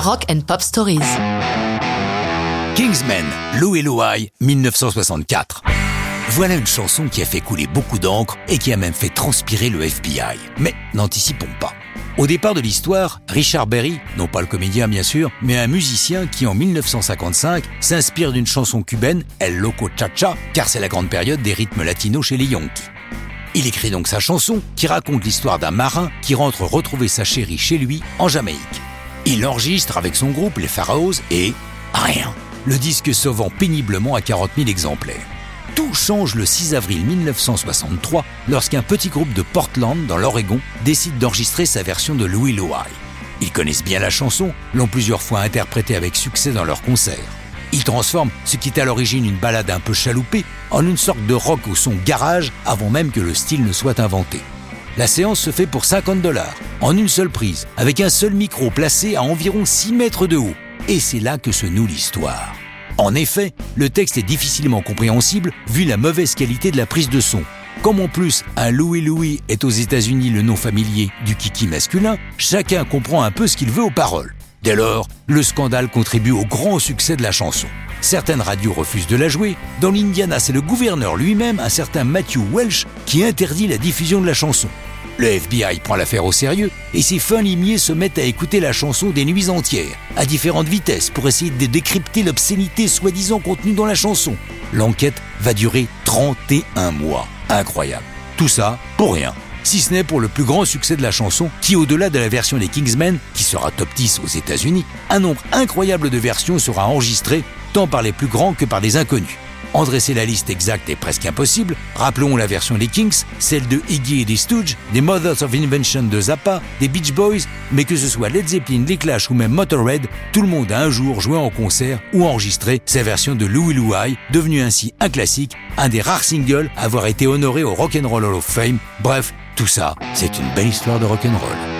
Rock and Pop Stories. Kingsman, Lou et Louie, 1964. Voilà une chanson qui a fait couler beaucoup d'encre et qui a même fait transpirer le FBI. Mais n'anticipons pas. Au départ de l'histoire, Richard Berry, non pas le comédien bien sûr, mais un musicien qui en 1955 s'inspire d'une chanson cubaine, El Loco Cha-Cha, car c'est la grande période des rythmes latinos chez les Yankees. Il écrit donc sa chanson qui raconte l'histoire d'un marin qui rentre retrouver sa chérie chez lui en Jamaïque. Il enregistre avec son groupe les Pharaohs et rien. Le disque se vend péniblement à 40 000 exemplaires. Tout change le 6 avril 1963 lorsqu'un petit groupe de Portland, dans l'Oregon, décide d'enregistrer sa version de Louis Louie. Ils connaissent bien la chanson, l'ont plusieurs fois interprétée avec succès dans leurs concerts. Ils transforment ce qui est à l'origine une balade un peu chaloupée en une sorte de rock au son garage avant même que le style ne soit inventé. La séance se fait pour 50 dollars, en une seule prise, avec un seul micro placé à environ 6 mètres de haut. Et c'est là que se noue l'histoire. En effet, le texte est difficilement compréhensible vu la mauvaise qualité de la prise de son. Comme en plus un Louis Louis est aux États-Unis le nom familier du kiki masculin, chacun comprend un peu ce qu'il veut aux paroles. Dès lors, le scandale contribue au grand succès de la chanson. Certaines radios refusent de la jouer. Dans l'Indiana, c'est le gouverneur lui-même, un certain Matthew Welsh, qui interdit la diffusion de la chanson. Le FBI prend l'affaire au sérieux et ses fins limiers se mettent à écouter la chanson des nuits entières, à différentes vitesses, pour essayer de décrypter l'obscénité soi-disant contenue dans la chanson. L'enquête va durer 31 mois. Incroyable. Tout ça pour rien. Si ce n'est pour le plus grand succès de la chanson, qui au-delà de la version des Kingsmen, qui sera top 10 aux États-Unis, un nombre incroyable de versions sera enregistré tant par les plus grands que par des inconnus. En dresser la liste exacte est presque impossible. Rappelons la version des Kings, celle de Iggy et des Stooges, des Mothers of Invention de Zappa, des Beach Boys, mais que ce soit Led Zeppelin, les Clash ou même Motorhead, tout le monde a un jour joué en concert ou enregistré sa version de Louie Louie, devenu ainsi un classique, un des rares singles à avoir été honoré au Rock'n'Roll Hall of Fame. Bref, tout ça, c'est une belle histoire de rock'n'roll.